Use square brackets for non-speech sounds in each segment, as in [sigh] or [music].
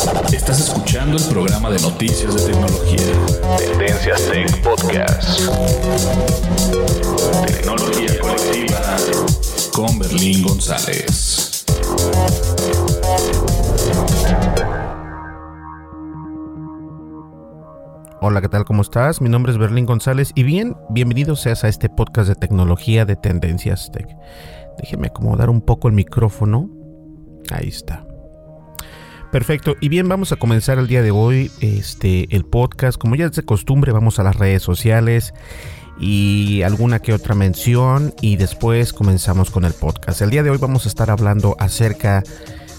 Estás escuchando el programa de noticias de tecnología. Tendencias Tech Podcast. Tecnología colectiva con Berlín González. Hola, ¿qué tal? ¿Cómo estás? Mi nombre es Berlín González y bien, bienvenido seas a este podcast de tecnología de Tendencias Tech. Déjeme acomodar un poco el micrófono. Ahí está. Perfecto, y bien, vamos a comenzar el día de hoy este, el podcast. Como ya es de costumbre, vamos a las redes sociales y alguna que otra mención y después comenzamos con el podcast. El día de hoy vamos a estar hablando acerca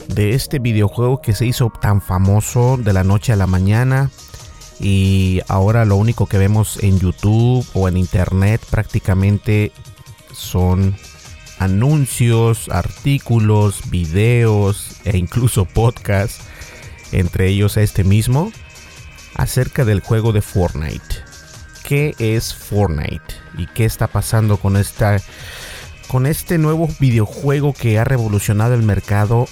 de este videojuego que se hizo tan famoso de la noche a la mañana y ahora lo único que vemos en YouTube o en internet prácticamente son anuncios, artículos, videos e incluso podcasts, entre ellos este mismo, acerca del juego de Fortnite. ¿Qué es Fortnite? ¿Y qué está pasando con esta con este nuevo videojuego que ha revolucionado el mercado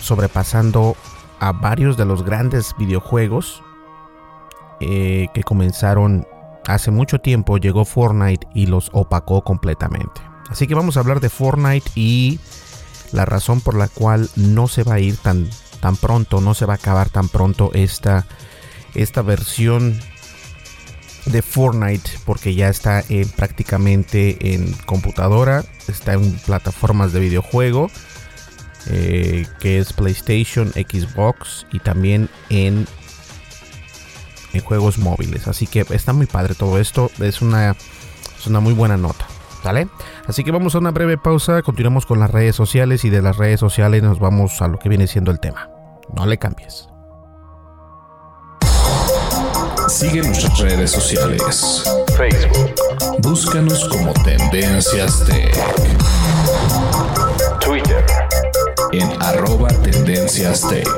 sobrepasando a varios de los grandes videojuegos eh, que comenzaron hace mucho tiempo llegó Fortnite y los opacó completamente. Así que vamos a hablar de Fortnite y la razón por la cual no se va a ir tan, tan pronto, no se va a acabar tan pronto esta, esta versión de Fortnite porque ya está en, prácticamente en computadora, está en plataformas de videojuego eh, que es PlayStation, Xbox y también en, en juegos móviles. Así que está muy padre todo esto, es una, es una muy buena nota. ¿Vale? Así que vamos a una breve pausa, continuamos con las redes sociales y de las redes sociales nos vamos a lo que viene siendo el tema. No le cambies. Sigue nuestras redes sociales. Facebook. Búscanos como Tendencias Tech. Twitter. En arroba Tendencias Tech.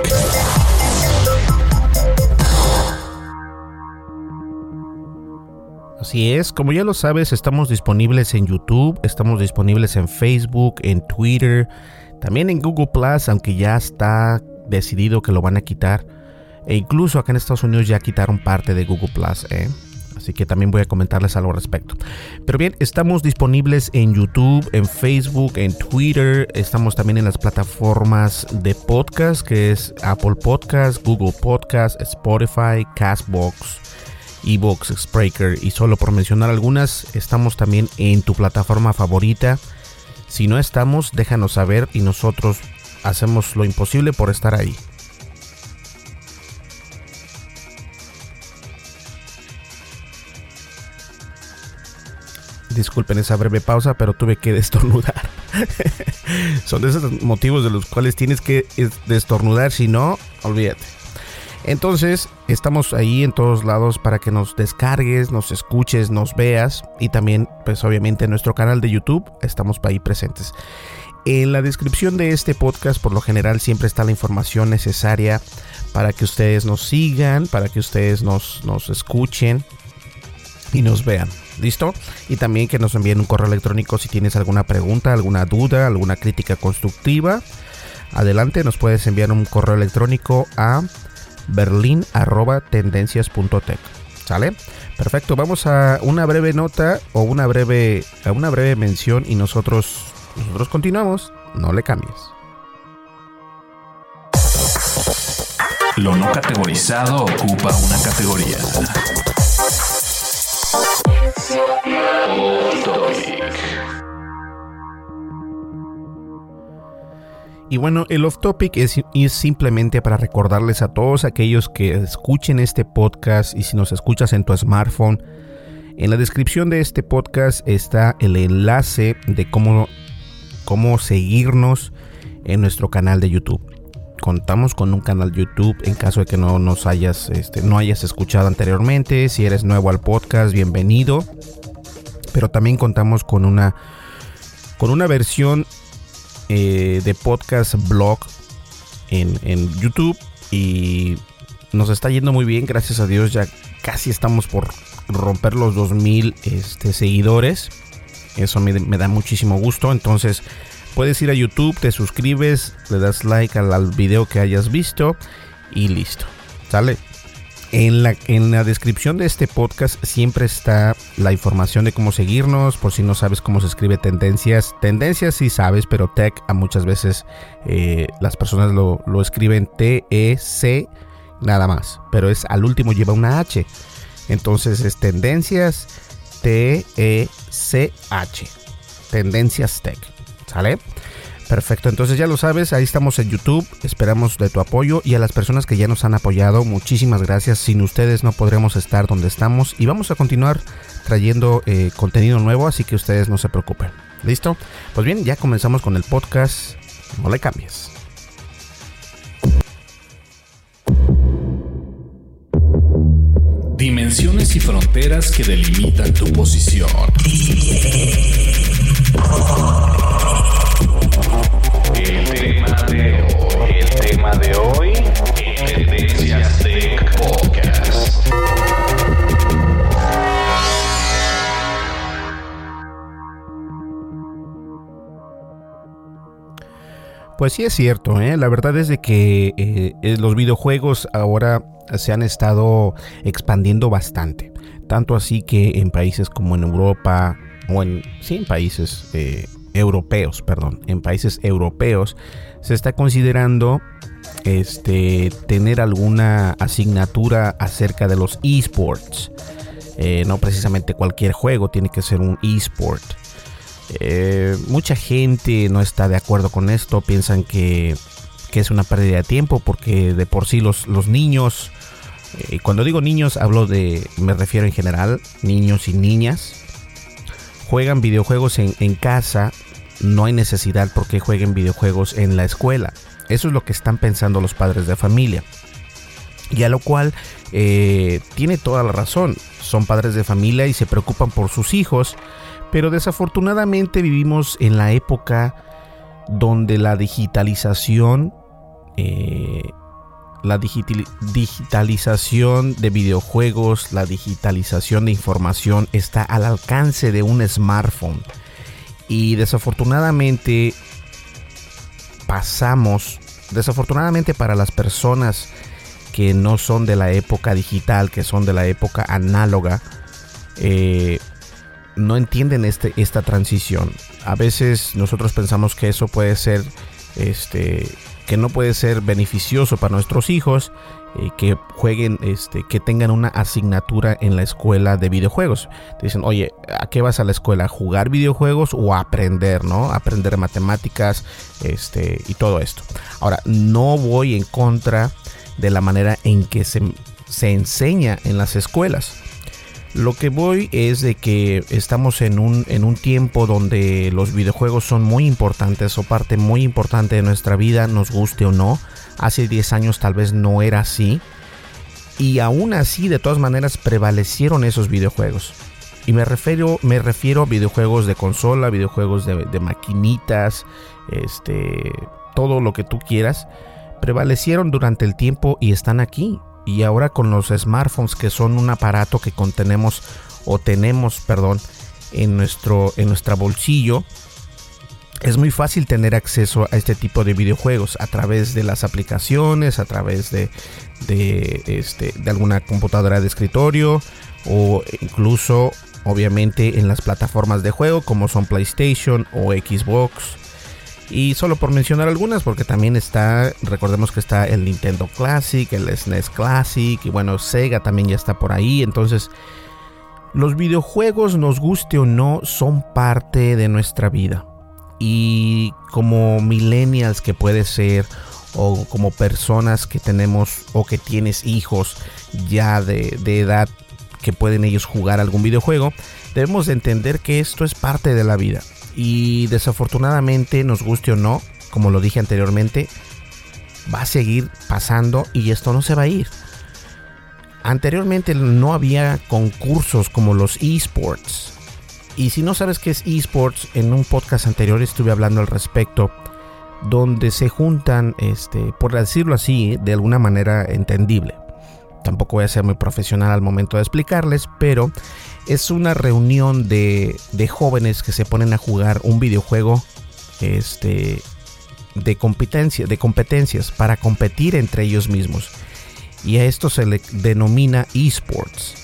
Así es, como ya lo sabes, estamos disponibles en YouTube, estamos disponibles en Facebook, en Twitter, también en Google Plus, aunque ya está decidido que lo van a quitar. E incluso acá en Estados Unidos ya quitaron parte de Google Plus, ¿eh? Así que también voy a comentarles algo al respecto. Pero bien, estamos disponibles en YouTube, en Facebook, en Twitter. Estamos también en las plataformas de podcast, que es Apple Podcast, Google Podcast, Spotify, Castbox, Evox, Spreaker. Y solo por mencionar algunas, estamos también en tu plataforma favorita. Si no estamos, déjanos saber y nosotros hacemos lo imposible por estar ahí. disculpen esa breve pausa, pero tuve que [laughs] destornudar. Son de esos motivos de los cuales tienes que destornudar, si no, olvídate. Entonces, estamos ahí en todos lados para que nos descargues, nos escuches, nos veas y también, pues obviamente en nuestro canal de YouTube estamos ahí presentes. En la descripción de este podcast, por lo general, siempre está la información necesaria para que ustedes nos sigan, para que ustedes nos, nos escuchen y nos vean. ¿Listo? Y también que nos envíen un correo electrónico si tienes alguna pregunta, alguna duda, alguna crítica constructiva. Adelante, nos puedes enviar un correo electrónico a berlin@tendencias.tech. ¿Sale? Perfecto, vamos a una breve nota o una breve a una breve mención y nosotros nosotros continuamos, no le cambies. Lo no categorizado ocupa una categoría. Y bueno, el off topic es, simplemente para recordarles a todos aquellos que escuchen este podcast y si nos escuchas en tu smartphone, en la descripción de este podcast está el enlace de cómo, cómo seguirnos en nuestro canal de YouTube. Contamos con un canal YouTube en caso de que no nos hayas, este, no hayas escuchado anteriormente. Si eres nuevo al podcast, bienvenido. Pero también contamos con una, con una versión eh, de podcast blog en, YouTube y nos está yendo muy bien, gracias a Dios ya casi estamos por romper los 2000 este, seguidores. Eso me, da muchísimo gusto. Entonces puedes ir a YouTube, te suscribes, le das like al video que hayas visto y listo. ¿Sale? En la, en la descripción de este podcast siempre está la información de cómo seguirnos, por si no sabes cómo se escribe tendencias. Tendencias sí sabes, pero tech a muchas veces eh, las personas lo, lo escriben T-E-C nada más, pero es al último lleva una H. Entonces es tendencias T-E-C-H. Tendencias tech. ¿Sale? Perfecto, entonces ya lo sabes, ahí estamos en YouTube, esperamos de tu apoyo y a las personas que ya nos han apoyado, muchísimas gracias, sin ustedes no podremos estar donde estamos y vamos a continuar trayendo eh, contenido nuevo, así que ustedes no se preocupen. ¿Listo? Pues bien, ya comenzamos con el podcast, no le cambies. Dimensiones y fronteras que delimitan tu posición. El tema de hoy, el tema de hoy en Tendencias Podcast. Pues sí es cierto, ¿eh? la verdad es de que eh, eh, los videojuegos ahora se han estado expandiendo bastante. Tanto así que en países como en Europa, o en, sí, en países eh, europeos, perdón, en países europeos se está considerando este, tener alguna asignatura acerca de los esports. Eh, no precisamente cualquier juego tiene que ser un esport. Eh, mucha gente no está de acuerdo con esto, piensan que, que, es una pérdida de tiempo porque de por sí los, los niños, eh, cuando digo niños hablo de, me refiero en general, niños y niñas, juegan videojuegos en, en casa, no hay necesidad porque jueguen videojuegos en la escuela. Eso es lo que están pensando los padres de familia. Y a lo cual eh, tiene toda la razón. Son padres de familia y se preocupan por sus hijos. Pero desafortunadamente vivimos en la época donde la digitalización, eh, la digitalización de videojuegos, la digitalización de información está al alcance de un smartphone. Y desafortunadamente pasamos, desafortunadamente para las personas que no son de la época digital, que son de la época análoga, eh, no entienden este, esta transición. A veces nosotros pensamos que eso puede ser, este, que no puede ser beneficioso para nuestros hijos, eh, que jueguen, este, que tengan una asignatura en la escuela de videojuegos. dicen, oye, ¿a qué vas a la escuela? ¿A jugar videojuegos o aprender, no? Aprender matemáticas, este, y todo esto. Ahora, no voy en contra de la manera en que se enseña en las escuelas. Lo que voy es de que estamos en un, en un tiempo donde los videojuegos son muy importantes o parte muy importante de nuestra vida, nos guste o no. Hace 10 años tal vez no era así. Y aún así, de todas maneras, prevalecieron esos videojuegos. Y me refiero, me refiero a videojuegos de consola, videojuegos de, maquinitas, este, todo lo que tú quieras. Prevalecieron durante el tiempo y están aquí y ahora con los smartphones que son un aparato que contenemos o tenemos, perdón, en nuestro en nuestra bolsillo, es muy fácil tener acceso a este tipo de videojuegos a través de las aplicaciones, a través de, de, este, de alguna computadora de escritorio o incluso obviamente en las plataformas de juego como son PlayStation o Xbox y solo por mencionar algunas, porque también está, recordemos que está el Nintendo Classic, el SNES Classic, y bueno, Sega también ya está por ahí. Entonces, los videojuegos, nos guste o no, son parte de nuestra vida. Y como millennials que puede ser, o como personas que tenemos o que tienes hijos ya de, de edad que pueden ellos jugar algún videojuego, debemos entender que esto es parte de la vida y desafortunadamente, nos guste o no, como lo dije anteriormente, va a seguir pasando y esto no se va a ir. Anteriormente no había concursos como los esports. Y si no sabes qué es esports, en un podcast anterior estuve hablando al respecto, donde se juntan, este, por decirlo así, de alguna manera entendible. Tampoco voy a ser muy profesional al momento de explicarles, pero es una reunión de, jóvenes que se ponen a jugar un videojuego este, de, competencia, de competencias para competir entre ellos mismos. Y a esto se le denomina esports.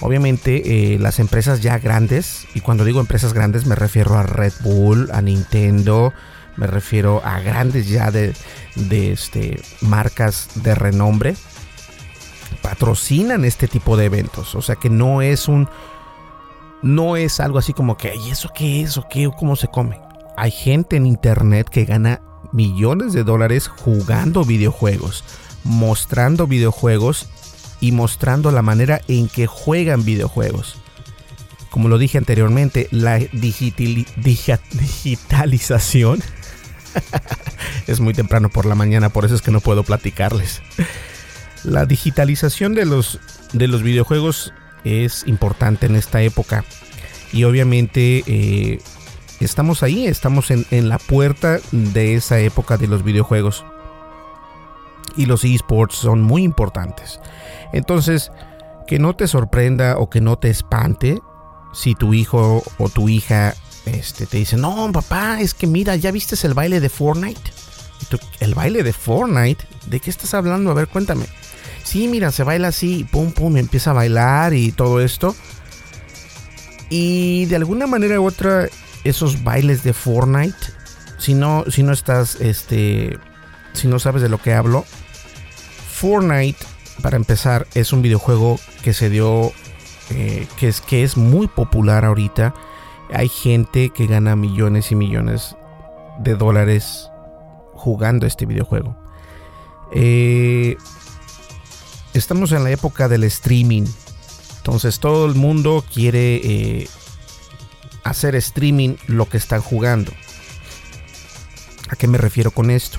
Obviamente eh, las empresas ya grandes, y cuando digo empresas grandes me refiero a Red Bull, a Nintendo, me refiero a grandes ya de, de este, marcas de renombre, patrocinan este tipo de eventos. O sea que no es un. No es algo así como que, ¿y eso qué es? ¿O qué? ¿Cómo se come? Hay gente en internet que gana millones de dólares jugando videojuegos, mostrando videojuegos y mostrando la manera en que juegan videojuegos. Como lo dije anteriormente, la digitalización [laughs] es muy temprano por la mañana, por eso es que no puedo platicarles. La digitalización de los, de los videojuegos es importante en esta época. Y obviamente eh, estamos ahí, estamos en, en, la puerta de esa época de los videojuegos. Y los esports son muy importantes. Entonces, que no te sorprenda o que no te espante si tu hijo o tu hija este, te dice, no, papá, es que mira, ¿ya viste el baile de Fortnite? ¿El baile de Fortnite? ¿De qué estás hablando? A ver, cuéntame sí, mira, se baila así, pum, pum, empieza a bailar y todo esto. Y de alguna manera u otra, esos bailes de Fortnite, si no, si no estás, este, si no sabes de lo que hablo, Fortnite, para empezar, es un videojuego que se dio, eh, que, es, que es muy popular ahorita. Hay gente que gana millones y millones de dólares jugando este videojuego. Eh, estamos en la época del streaming. Entonces todo el mundo quiere eh, hacer streaming lo que están jugando. ¿A qué me refiero con esto?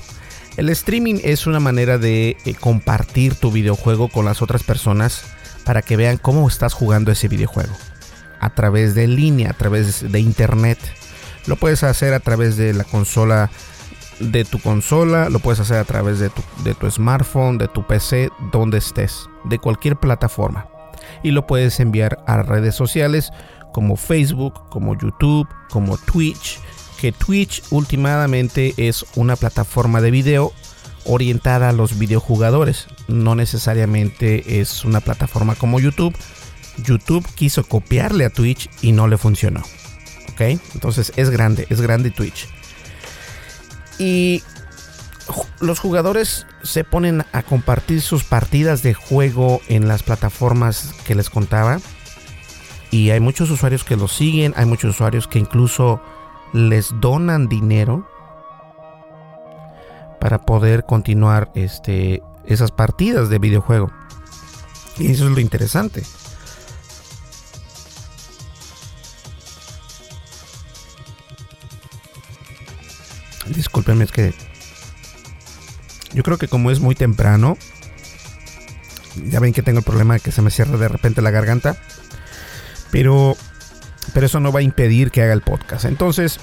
El streaming es una manera de eh, compartir tu videojuego con las otras personas para que vean cómo estás jugando ese videojuego. A través de línea, a través de internet. Lo puedes hacer a través de la consola de tu consola, lo puedes hacer a través de tu, de tu smartphone, de tu PC, donde estés, de cualquier plataforma. Y lo puedes enviar a redes sociales como Facebook, como YouTube, como Twitch, que Twitch últimamente es una plataforma de video orientada a los videojugadores, no necesariamente es una plataforma como YouTube. YouTube quiso copiarle a Twitch y no le funcionó. ¿Ok? Entonces es grande, es grande Twitch. Y los jugadores se ponen a compartir sus partidas de juego en las plataformas que les contaba. Y hay muchos usuarios que lo siguen, hay muchos usuarios que incluso les donan dinero para poder continuar este, esas partidas de videojuego. Y eso es lo interesante. Es que yo creo que como es muy temprano, ya ven que tengo el problema de que se me cierra de repente la garganta, pero pero eso no va a impedir que haga el podcast. Entonces,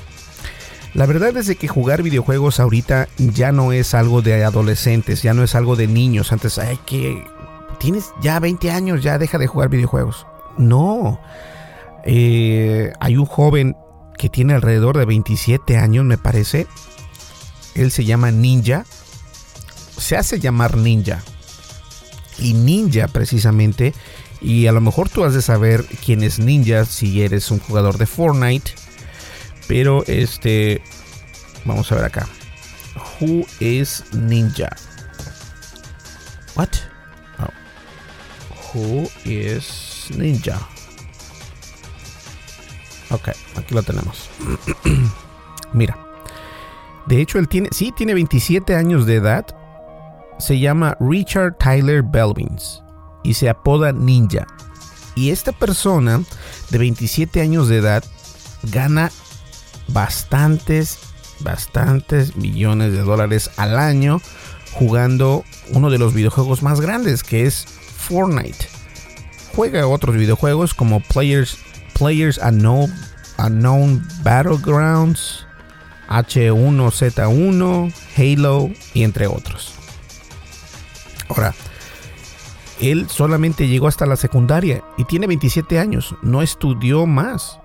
la verdad es de que jugar videojuegos ahorita ya no es algo de adolescentes, ya no es algo de niños. Antes, hay que tienes ya 20 años, ya deja de jugar videojuegos. No. Eh, hay un joven que tiene alrededor de 27 años, me parece. Él se llama Ninja. Se hace llamar Ninja. Y Ninja precisamente. Y a lo mejor tú has de saber quién es Ninja si eres un jugador de Fortnite. Pero este... Vamos a ver acá. Who is Ninja? What? Oh. Who is Ninja? Ok, aquí lo tenemos. [clears throat] Mira. De hecho, él tiene, sí, tiene 27 años de edad. Se llama Richard Tyler Belvins y se apoda Ninja. Y esta persona de 27 años de edad gana bastantes, bastantes millones de dólares al año jugando uno de los videojuegos más grandes que es Fortnite. Juega otros videojuegos como Players Players Unknown, Unknown Battlegrounds, H1Z1, Halo y entre otros. Ahora, él solamente llegó hasta la secundaria y tiene 27 años, no estudió más.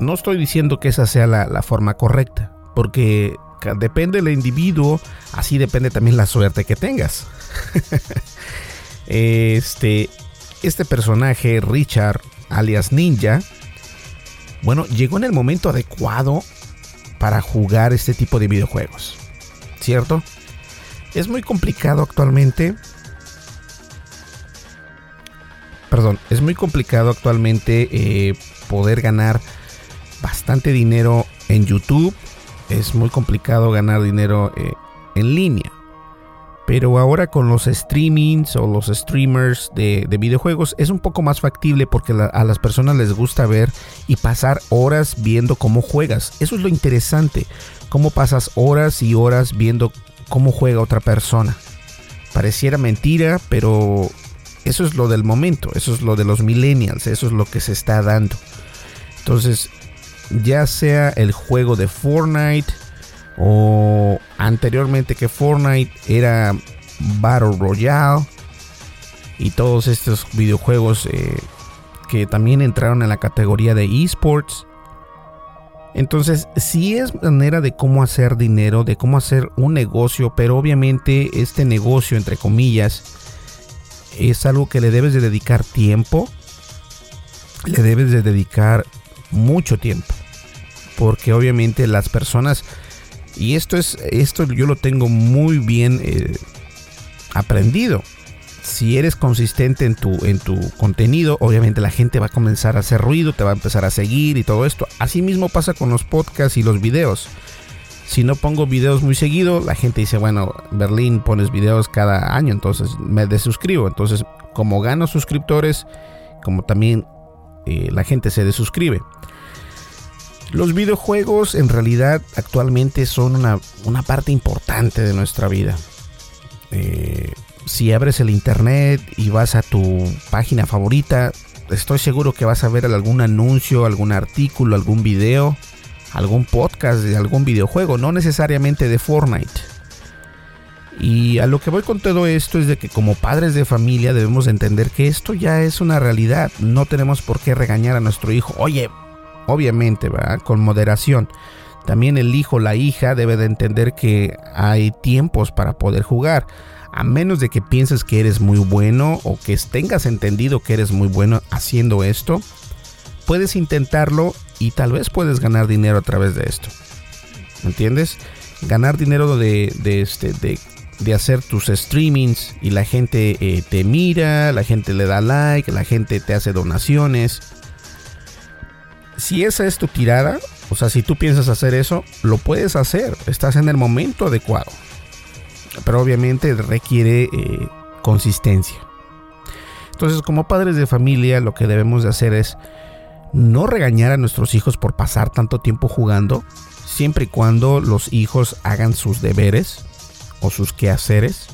No estoy diciendo que esa sea la, forma correcta, porque depende del individuo, así depende también la suerte que tengas. [laughs] este, este personaje, Richard, alias Ninja, bueno, llegó en el momento adecuado para jugar este tipo de videojuegos. ¿Cierto? Es muy complicado actualmente. Perdón, es muy complicado actualmente eh, poder ganar bastante dinero en YouTube. Es muy complicado ganar dinero eh, en línea. Pero ahora con los streamings o los streamers de, videojuegos es un poco más factible porque a las personas les gusta ver y pasar horas viendo cómo juegas. Eso es lo interesante, cómo pasas horas y horas viendo cómo juega otra persona. Pareciera mentira, pero eso es lo del momento, eso es lo de los millennials, eso es lo que se está dando. Entonces, ya sea el juego de Fortnite, o anteriormente que Fortnite era Battle Royale y todos estos videojuegos eh, que también entraron en la categoría de esports. Entonces, sí es manera de cómo hacer dinero, de cómo hacer un negocio, pero obviamente este negocio, entre comillas, es algo que le debes de dedicar tiempo, le debes de dedicar mucho tiempo, porque obviamente las personas y esto es, esto yo lo tengo muy bien eh, aprendido. Si eres consistente en tu, en tu contenido, obviamente la gente va a comenzar a hacer ruido, te va a empezar a seguir y todo esto. Así mismo pasa con los podcasts y los videos. Si no pongo videos muy seguido, la gente dice, bueno, Berlín pones videos cada año, entonces me desuscribo. Entonces, como gano suscriptores, como también eh, la gente se desuscribe. Los videojuegos en realidad actualmente son una, parte importante de nuestra vida. Eh, si abres el internet y vas a tu página favorita, estoy seguro que vas a ver algún anuncio, algún artículo, algún video, algún podcast de algún videojuego, no necesariamente de Fortnite. Y a lo que voy con todo esto es de que como padres de familia debemos entender que esto ya es una realidad. No tenemos por qué regañar a nuestro hijo. Oye, obviamente, ¿verdad? Con moderación. También el hijo, la hija debe de entender que hay tiempos para poder jugar. A menos de que pienses que eres muy bueno o que tengas entendido que eres muy bueno haciendo esto, puedes intentarlo y tal vez puedes ganar dinero a través de esto. ¿Me entiendes? Ganar dinero de, este, de, hacer tus streamings y la gente eh, te mira, la gente le da like, la gente te hace donaciones si esa es tu tirada, o sea, si tú piensas hacer eso, lo puedes hacer, estás en el momento adecuado. Pero obviamente requiere eh, consistencia. Entonces, como padres de familia, lo que debemos de hacer es no regañar a nuestros hijos por pasar tanto tiempo jugando, siempre y cuando los hijos hagan sus deberes o sus quehaceres.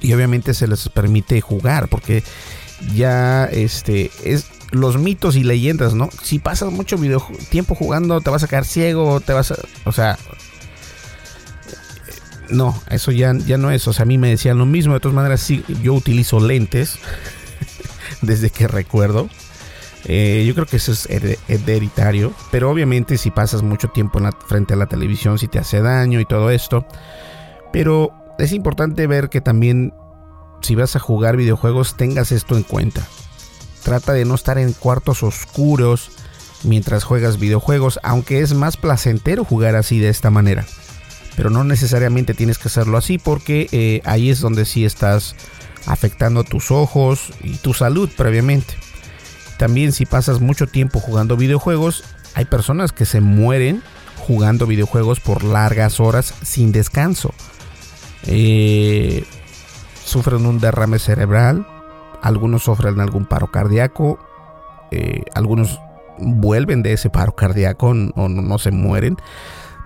Y obviamente se les permite jugar porque ya este es los mitos y leyendas, ¿no? Si pasas mucho tiempo jugando te vas a quedar ciego, te vas a, o sea, no, eso ya, ya no es. O sea, a mí me decían lo mismo. De todas maneras, sí, yo utilizo lentes [laughs] desde que recuerdo. Eh, yo creo que eso es hereditario. Pero obviamente si pasas mucho tiempo en la, frente a la televisión, si te hace daño y todo esto. Pero es importante ver que también si vas a jugar videojuegos tengas esto en cuenta. Trata de no estar en cuartos oscuros mientras juegas videojuegos, aunque es más placentero jugar así de esta manera pero no necesariamente tienes que hacerlo así porque eh, ahí es donde sí estás afectando tus ojos y tu salud previamente. También si pasas mucho tiempo jugando videojuegos, hay personas que se mueren jugando videojuegos por largas horas sin descanso. Eh, sufren un derrame cerebral, algunos sufren algún paro cardíaco, eh, algunos vuelven de ese paro cardíaco o no se mueren.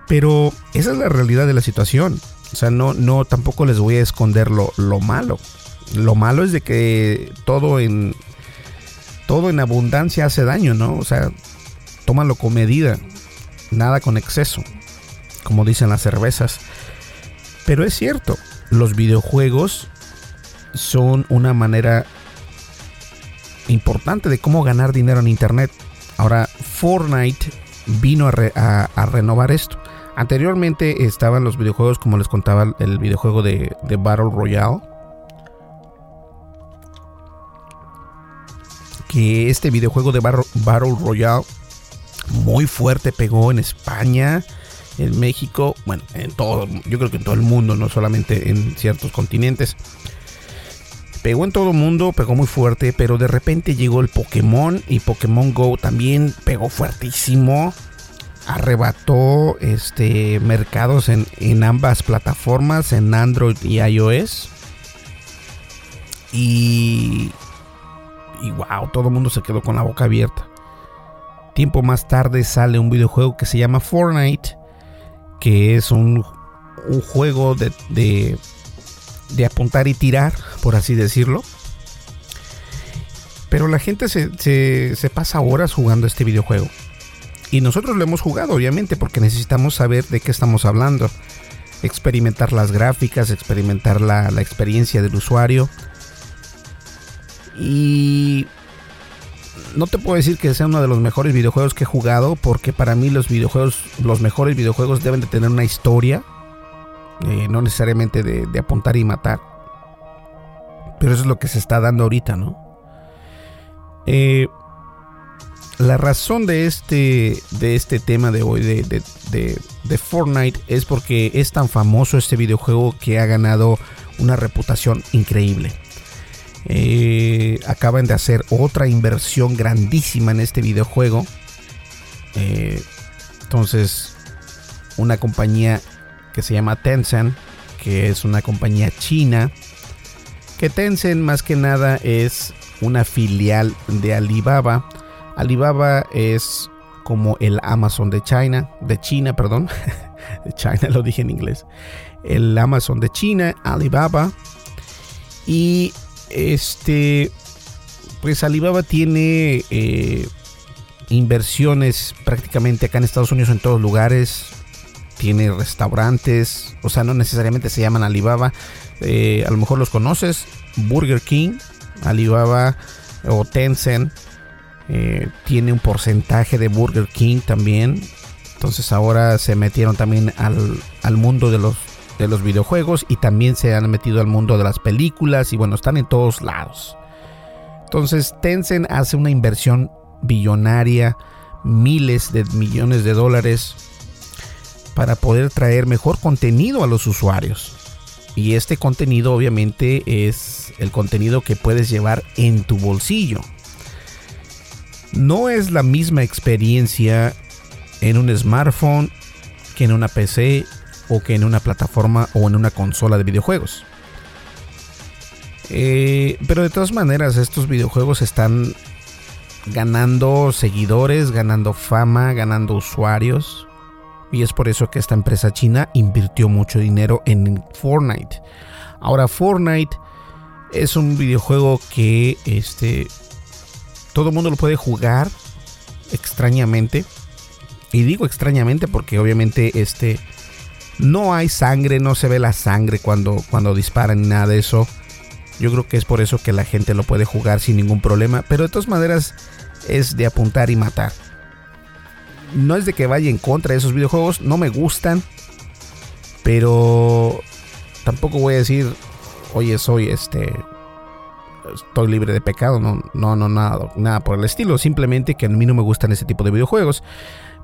Pero esa es la realidad de la situación. O sea, no, no, tampoco les voy a esconder lo, malo. Lo malo es de que todo en todo en abundancia hace daño, ¿no? O sea, tómalo con medida, nada con exceso, como dicen las cervezas. Pero es cierto, los videojuegos son una manera importante de cómo ganar dinero en internet. Ahora, Fortnite vino a renovar esto. Anteriormente estaban los videojuegos, como les contaba, el videojuego de, Battle Royale. Que este videojuego de Battle Royale muy fuerte pegó en España, en México, bueno, en todo, yo creo que en todo el mundo, no solamente en ciertos continentes. Pegó en todo el mundo, pegó muy fuerte, pero de repente llegó el Pokémon y Pokémon Go también pegó fuertísimo arrebató este mercados en, ambas plataformas, en Android y iOS. Y, y wow, todo el mundo se quedó con la boca abierta. Tiempo más tarde sale un videojuego que se llama Fortnite, que es un, un juego de, de, de, apuntar y tirar, por así decirlo. Pero la gente se, se, pasa horas jugando este videojuego. Y nosotros lo hemos jugado, obviamente, porque necesitamos saber de qué estamos hablando. Experimentar las gráficas, experimentar la, experiencia del usuario. Y no te puedo decir que sea uno de los mejores videojuegos que he jugado, porque para mí los videojuegos, los mejores videojuegos deben de tener una historia, eh, no necesariamente de, de, apuntar y matar. Pero eso es lo que se está dando ahorita, ¿no? Eh, la razón de este, de este tema de hoy, de, de, Fortnite, es porque es tan famoso este videojuego que ha ganado una reputación increíble. Eh, acaban de hacer otra inversión grandísima en este videojuego. Entonces, una compañía que se llama Tencent, que es una compañía china, que Tencent más que nada es una filial de Alibaba Alibaba es como el Amazon de China, de China, perdón. [laughs] de China lo dije en inglés. El Amazon de China, Alibaba. Y este, pues Alibaba tiene eh, inversiones prácticamente acá en Estados Unidos en todos lugares. Tiene restaurantes, o sea, no necesariamente se llaman Alibaba. Eh, a lo mejor los conoces. Burger King, Alibaba o Tencent eh, tiene un porcentaje de Burger King también. Entonces ahora se metieron también al, mundo de los, de los videojuegos y también se han metido al mundo de las películas y bueno, están en todos lados. Entonces Tencent hace una inversión billonaria, miles de millones de dólares para poder traer mejor contenido a los usuarios. Y este contenido obviamente es el contenido que puedes llevar en tu bolsillo. No es la misma experiencia en un smartphone que en una PC o que en una plataforma o en una consola de videojuegos. Eh, pero de todas maneras, estos videojuegos están ganando seguidores, ganando fama, ganando usuarios. Y es por eso que esta empresa china invirtió mucho dinero en Fortnite. Ahora Fortnite es un videojuego que este todo el mundo lo puede jugar extrañamente. Y digo extrañamente porque obviamente este no hay sangre, no se ve la sangre cuando cuando disparan ni nada de eso. Yo creo que es por eso que la gente lo puede jugar sin ningún problema, pero de todas maneras es de apuntar y matar. No es de que vaya en contra de esos videojuegos, no me gustan, pero tampoco voy a decir, oye, soy este estoy libre de pecado, no, no, no, nada, nada por el estilo. Simplemente que a mí no me gustan ese tipo de videojuegos.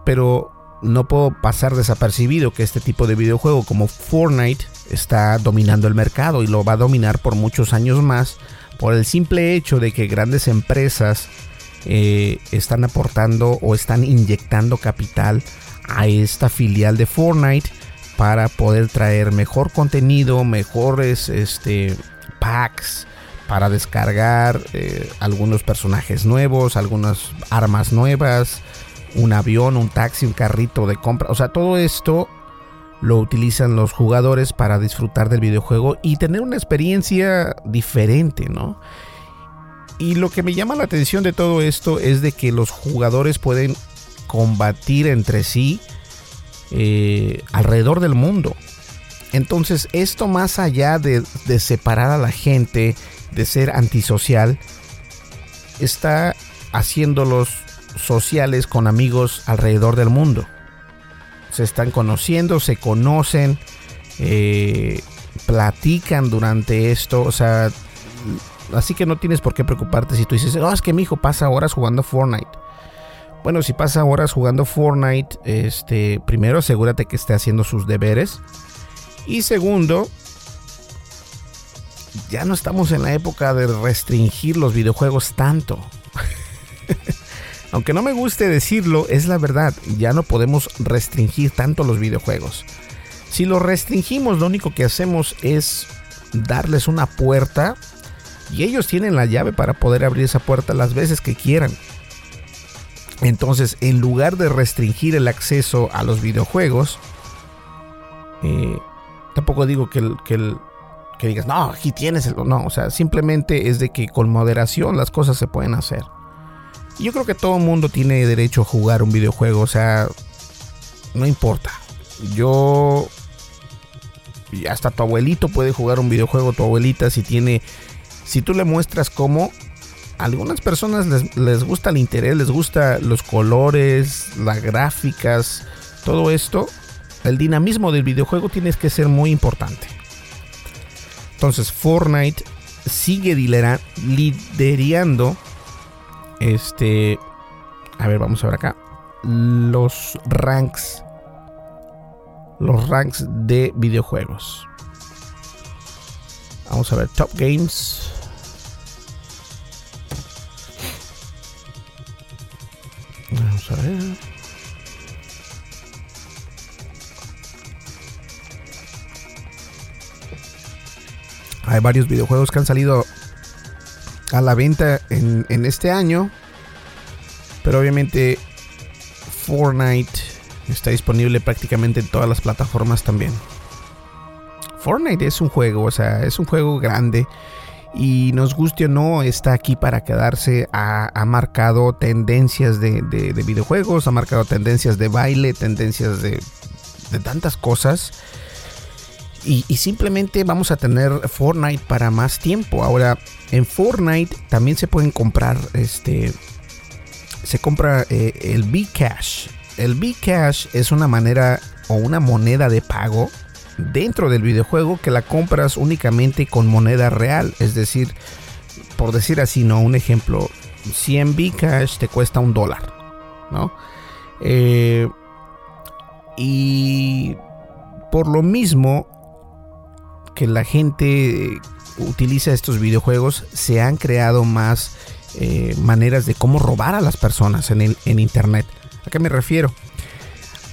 Pero no puedo pasar desapercibido que este tipo de videojuego como Fortnite está dominando el mercado y lo va a dominar por muchos años más por el simple hecho de que grandes empresas eh, están aportando o están inyectando capital a esta filial de Fortnite para poder traer mejor contenido, mejores este, packs, para descargar eh, algunos personajes nuevos, algunas armas nuevas, un avión, un taxi, un carrito de compra. O sea, todo esto lo utilizan los jugadores para disfrutar del videojuego y tener una experiencia diferente, ¿no? Y lo que me llama la atención de todo esto es de que los jugadores pueden combatir entre sí eh, alrededor del mundo. Entonces, esto más allá de, separar a la gente de ser antisocial, está haciéndolos sociales con amigos alrededor del mundo. Se están conociendo, se conocen, eh, platican durante esto, o sea, así que no tienes por qué preocuparte si tú dices, oh, es que mi hijo pasa horas jugando Fortnite. Bueno, si pasa horas jugando Fortnite, este, primero asegúrate que esté haciendo sus deberes. Y segundo, ya no estamos en la época de restringir los videojuegos tanto. [laughs] Aunque no me guste decirlo, es la verdad, ya no podemos restringir tanto los videojuegos. Si los restringimos, lo único que hacemos es darles una puerta y ellos tienen la llave para poder abrir esa puerta las veces que quieran. Entonces, en lugar de restringir el acceso a los videojuegos, eh, tampoco digo que el, que digas, no, aquí tienes el... No, o sea, simplemente es de que con moderación las cosas se pueden hacer. Yo creo que todo el mundo tiene derecho a jugar un videojuego, o sea, no importa. Yo... Y hasta tu abuelito puede jugar un videojuego, tu abuelita si tiene... Si tú le muestras cómo... A algunas personas les, les gusta el interés, les gusta los colores, las gráficas, todo esto. El dinamismo del videojuego tiene que ser muy importante. Entonces Fortnite sigue liderando este a ver vamos a ver acá los ranks los ranks de videojuegos vamos a ver top games Hay varios videojuegos que han salido a la venta en, este año. Pero obviamente Fortnite está disponible prácticamente en todas las plataformas también. Fortnite es un juego, o sea, es un juego grande. Y nos guste o no, está aquí para quedarse. Ha, marcado tendencias de, videojuegos, ha marcado tendencias de baile, tendencias de, de tantas cosas. Y, simplemente vamos a tener Fortnite para más tiempo. Ahora, en Fortnite también se pueden comprar este. Se compra eh, el Bcash. El Bcash es una manera o una moneda de pago dentro del videojuego que la compras únicamente con moneda real. Es decir, por decir así, no, un ejemplo, 100 Bcash te cuesta un dólar, ¿no? Eh, y por lo mismo, que la gente utiliza estos videojuegos, se han creado más eh, maneras de cómo robar a las personas en, el, en Internet. ¿A qué me refiero?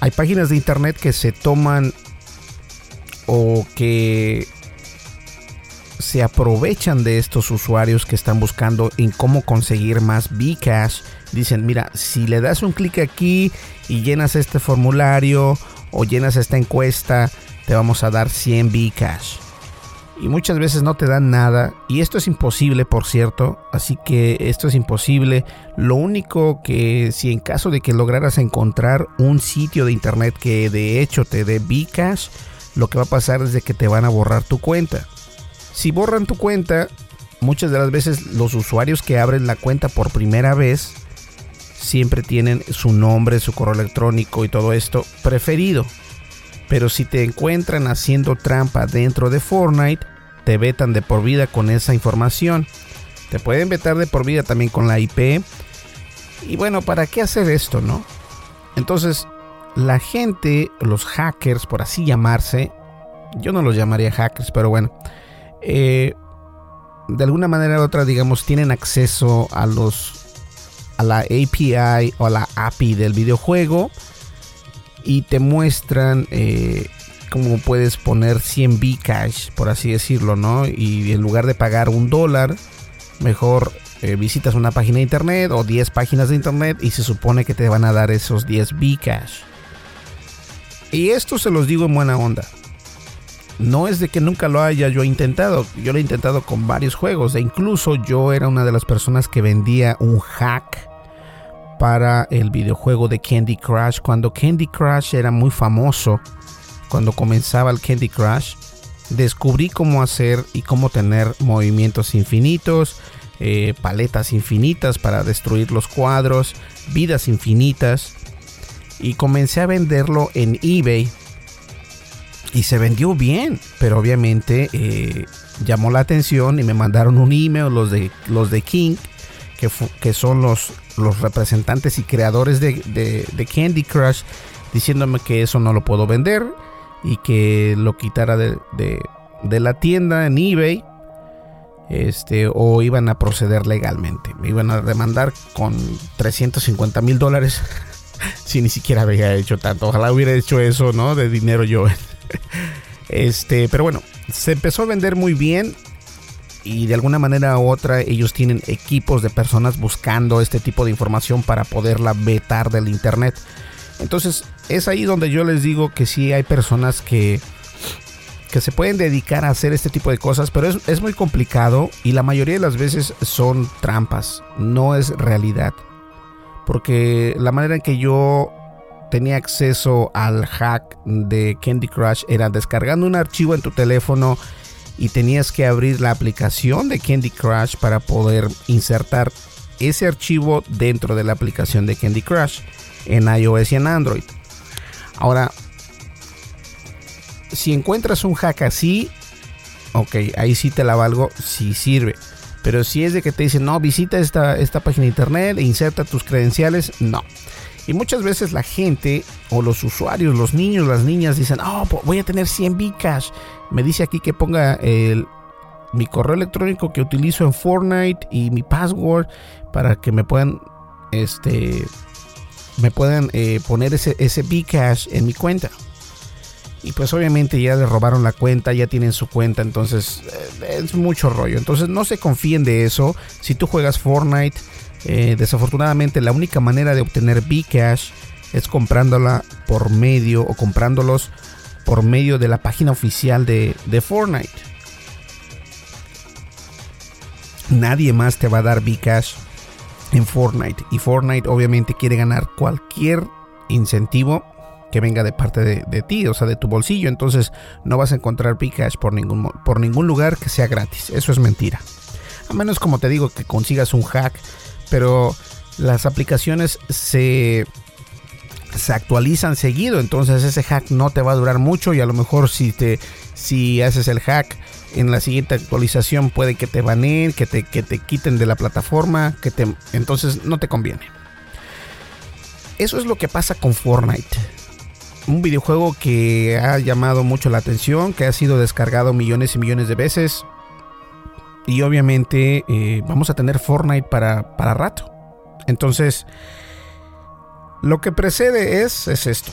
Hay páginas de Internet que se toman o que se aprovechan de estos usuarios que están buscando en cómo conseguir más Bcash. Dicen, mira, si le das un clic aquí y llenas este formulario o llenas esta encuesta, te vamos a dar 100 Bcash. Y muchas veces no te dan nada. Y esto es imposible, por cierto. Así que esto es imposible. Lo único que si en caso de que lograras encontrar un sitio de internet que de hecho te dé Bcash, lo que va a pasar es de que te van a borrar tu cuenta. Si borran tu cuenta, muchas de las veces los usuarios que abren la cuenta por primera vez siempre tienen su nombre, su correo electrónico y todo esto preferido. Pero si te encuentran haciendo trampa dentro de Fortnite, te vetan de por vida con esa información. Te pueden vetar de por vida también con la IP. Y bueno, ¿para qué hacer esto, no? Entonces, la gente, los hackers, por así llamarse, yo no los llamaría hackers, pero bueno, eh, de alguna manera u otra, digamos, tienen acceso a los a la API o a la API del videojuego y te muestran eh, cómo puedes poner 100 Bcash, por así decirlo, ¿no? Y en lugar de pagar un dólar, mejor eh, visitas una página de internet o 10 páginas de internet y se supone que te van a dar esos 10 Bcash. Y esto se los digo en buena onda. No es de que nunca lo haya yo intentado, yo lo he intentado con varios juegos e incluso yo era una de las personas que vendía un hack para el videojuego de Candy Crush. Cuando Candy Crush era muy famoso, cuando comenzaba el Candy Crush, descubrí cómo hacer y cómo tener movimientos infinitos, eh, paletas infinitas para destruir los cuadros, vidas infinitas. Y comencé a venderlo en eBay. Y se vendió bien, pero obviamente eh, llamó la atención y me mandaron un email los de, los de King, que, que son los los representantes y creadores de, Candy Crush diciéndome que eso no lo puedo vender y que lo quitara de, la tienda en eBay este, o iban a proceder legalmente. Me iban a demandar con 350 mil dólares si ni siquiera había hecho tanto. Ojalá hubiera hecho eso, ¿no? De dinero yo. [laughs] este, pero bueno, se empezó a vender muy bien y de alguna manera u otra ellos tienen equipos de personas buscando este tipo de información para poderla vetar del internet. Entonces es ahí donde yo les digo que sí hay personas que, que se pueden dedicar a hacer este tipo de cosas, pero es, es muy complicado y la mayoría de las veces son trampas, no es realidad. Porque la manera en que yo tenía acceso al hack de Candy Crush era descargando un archivo en tu teléfono y tenías que abrir la aplicación de Candy Crush para poder insertar ese archivo dentro de la aplicación de Candy Crush en iOS y en Android. Ahora, si encuentras un hack así, ok, ahí sí te la valgo, si sirve. Pero si es de que te dicen, no, visita esta, esta página de internet e inserta tus credenciales, no. Y muchas veces la gente o los usuarios, los niños, las niñas dicen, oh, voy a tener 100 Bcash. Me dice aquí que ponga el, mi correo electrónico que utilizo en Fortnite y mi password para que me puedan, este, me puedan eh, poner ese, ese Bcash en mi cuenta. Y pues obviamente ya le robaron la cuenta, ya tienen su cuenta, entonces eh, es mucho rollo. Entonces no se confíen de eso. Si tú juegas Fortnite, eh, desafortunadamente la única manera de obtener Bcash es comprándola por medio o comprándolos por medio de la página oficial de, de Fortnite. Nadie más te va a dar Bcash en Fortnite. Y Fortnite obviamente quiere ganar cualquier incentivo que venga de parte de, ti, o sea, de tu bolsillo. Entonces no vas a encontrar Bcash por ningún, por ningún lugar que sea gratis. Eso es mentira. A menos como te digo que consigas un hack pero las aplicaciones se, se actualizan seguido, entonces ese hack no te va a durar mucho y a lo mejor si te si haces el hack en la siguiente actualización puede que te baneen, que te, que te quiten de la plataforma, que te entonces no te conviene. Eso es lo que pasa con Fortnite. Un videojuego que ha llamado mucho la atención, que ha sido descargado millones y millones de veces, y obviamente eh, vamos a tener Fortnite para, para rato. Entonces, lo que precede es, es esto.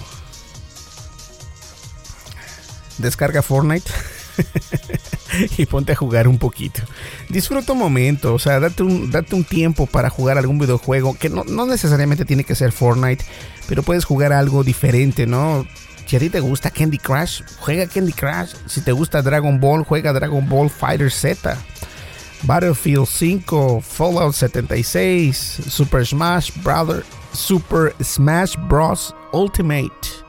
Descarga Fortnite [laughs] [laughs] y ponte a jugar un poquito. Disfruta un momento, o sea, date un, date un tiempo para jugar algún videojuego que no, no necesariamente tiene que ser Fortnite, pero puedes jugar algo diferente, ¿no? Si a ti te gusta Candy Crush, juega Candy Crush. Si te gusta Dragon Ball, juega Dragon Ball Fighter Z. Battlefield 5, Fallout 76, Super Smash Brother, Super Smash Bros. Ultimate.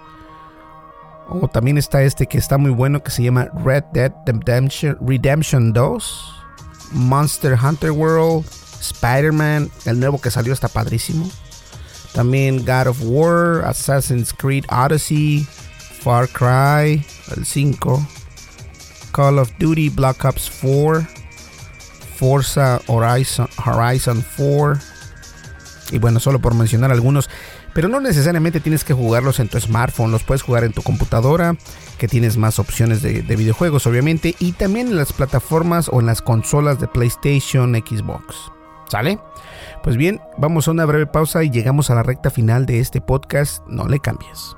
O también está este que está muy bueno que se llama Red Dead Redemption, Redemption 2, Monster Hunter World, Spider-Man, el nuevo que salió está padrísimo. También God of War, Assassin's Creed Odyssey, Far Cry, el 5, Call of Duty Black Ops 4, Forza Horizon, Horizon 4. Y bueno, solo por mencionar algunos. Pero no necesariamente tienes que jugarlos en tu smartphone, los puedes jugar en tu computadora, que tienes más opciones de, de, videojuegos obviamente, y también en las plataformas o en las consolas de PlayStation, Xbox. ¿Sale? Pues bien, vamos a una breve pausa y llegamos a la recta final de este podcast. No le cambies.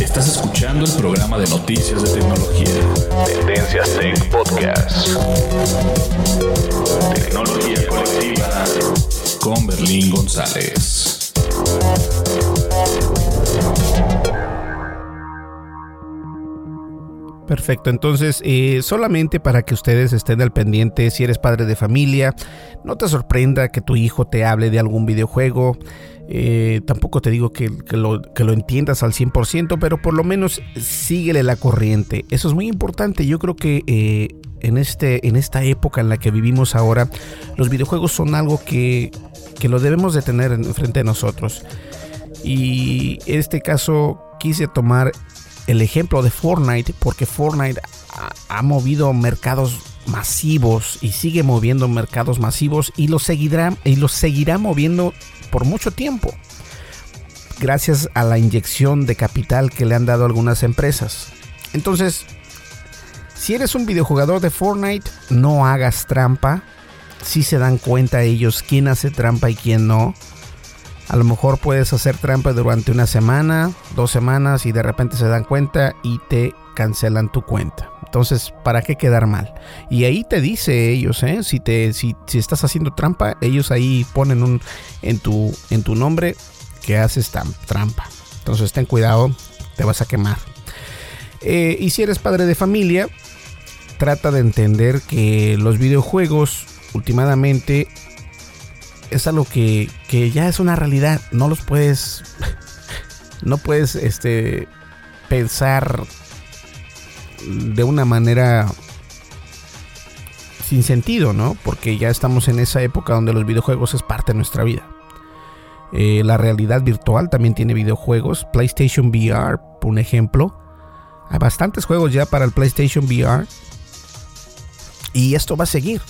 Estás escuchando el programa de noticias de tecnología. Tendencias Tech Podcast. Tecnología colectiva con Berlín González. Perfecto, entonces eh, solamente para que ustedes estén al pendiente, si eres padre de familia, no te sorprenda que tu hijo te hable de algún videojuego, eh, tampoco te digo que, lo, entiendas al 100%, pero por lo menos síguele la corriente, eso es muy importante, yo creo que eh, en, este, en esta época en la que vivimos ahora, los videojuegos son algo que, que lo debemos de tener en frente de nosotros. Y en este caso quise tomar el ejemplo de Fortnite, porque Fortnite ha, movido mercados masivos y sigue moviendo mercados masivos y lo seguirá y lo seguirá moviendo por mucho tiempo. Gracias a la inyección de capital que le han dado algunas empresas. Entonces, si eres un videojugador de Fortnite, no hagas trampa. Si se dan cuenta ellos quién hace trampa y quién no. A lo mejor puedes hacer trampa durante una semana, dos semanas y de repente se dan cuenta y te cancelan tu cuenta. Entonces, ¿para qué quedar mal? Y ahí te dice ellos, ¿eh? si, te, si, si estás haciendo trampa, ellos ahí ponen un, en, tu, en tu nombre que haces trampa. Entonces, ten cuidado, te vas a quemar. Eh, y si eres padre de familia, trata de entender que los videojuegos últimamente es algo que, que, ya es una realidad. No los puedes. [laughs] No puedes este, pensar de una manera sin sentido, ¿no? Porque ya estamos en esa época donde los videojuegos es parte de nuestra vida. Eh, la realidad virtual también tiene videojuegos. PlayStation VR, por un ejemplo. Hay bastantes juegos ya para el PlayStation VR. Y esto va a seguir.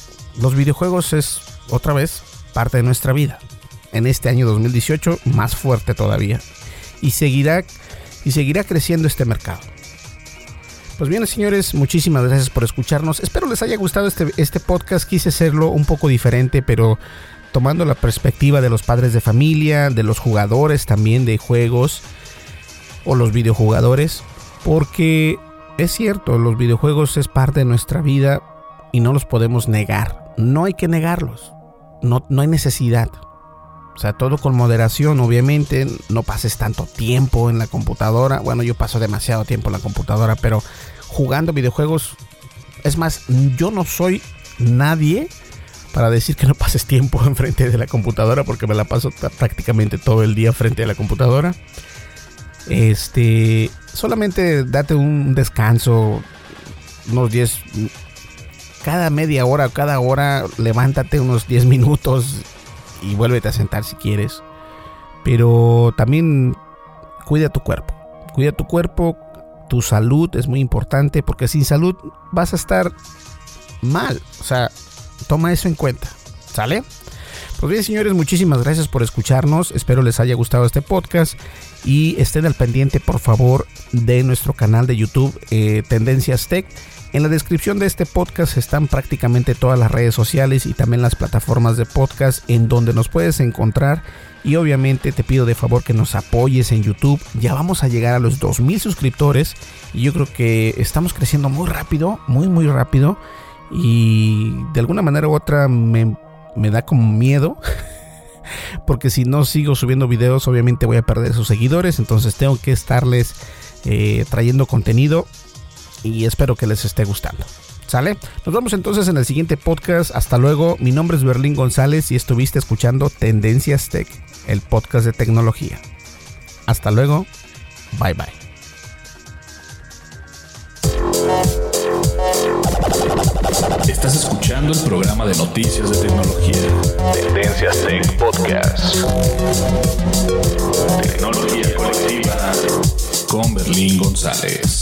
Los videojuegos es otra vez parte de nuestra vida. En este año 2018 más fuerte todavía. Y seguirá y seguirá creciendo este mercado. Pues bien, señores, muchísimas gracias por escucharnos. Espero les haya gustado este, este podcast. Quise hacerlo un poco diferente, pero tomando la perspectiva de los padres de familia, de los jugadores también de juegos o los videojugadores, porque es cierto, los videojuegos es parte de nuestra vida y no los podemos negar. No hay que negarlos. No, no hay necesidad. O sea, todo con moderación, obviamente. No pases tanto tiempo en la computadora. Bueno, yo paso demasiado tiempo en la computadora, pero jugando videojuegos. Es más, yo no soy nadie para decir que no pases tiempo [laughs] enfrente de la computadora porque me la paso prácticamente todo el día frente a la computadora. Este, solamente date un descanso, unos 10 cada media hora, cada hora levántate unos 10 minutos y vuélvete a sentar si quieres. Pero también cuida tu cuerpo. Cuida tu cuerpo, tu salud es muy importante porque sin salud vas a estar mal. O sea, toma eso en cuenta. ¿Sale? Pues bien, señores, muchísimas gracias por escucharnos. Espero les haya gustado este podcast y estén al pendiente, por favor, de nuestro canal de YouTube eh, Tendencias Tech. En la descripción de este podcast están prácticamente todas las redes sociales y también las plataformas de podcast en donde nos puedes encontrar y obviamente te pido de favor que nos apoyes en YouTube. Ya vamos a llegar a los 2000 suscriptores y yo creo que estamos creciendo muy rápido, muy muy rápido y de alguna manera u otra me, me da como miedo [laughs] porque si no sigo subiendo videos, obviamente voy a perder sus seguidores. Entonces tengo que estarles eh, trayendo contenido y espero que les esté gustando. ¿Sale? Nos vemos entonces en el siguiente podcast. Hasta luego. Mi nombre es Berlín González y estuviste escuchando Tendencias Tech, el podcast de tecnología. Hasta luego. Bye bye. Estás escuchando el programa de noticias de tecnología. Tendencias Tech Podcast. Tecnología colectiva con Berlín González.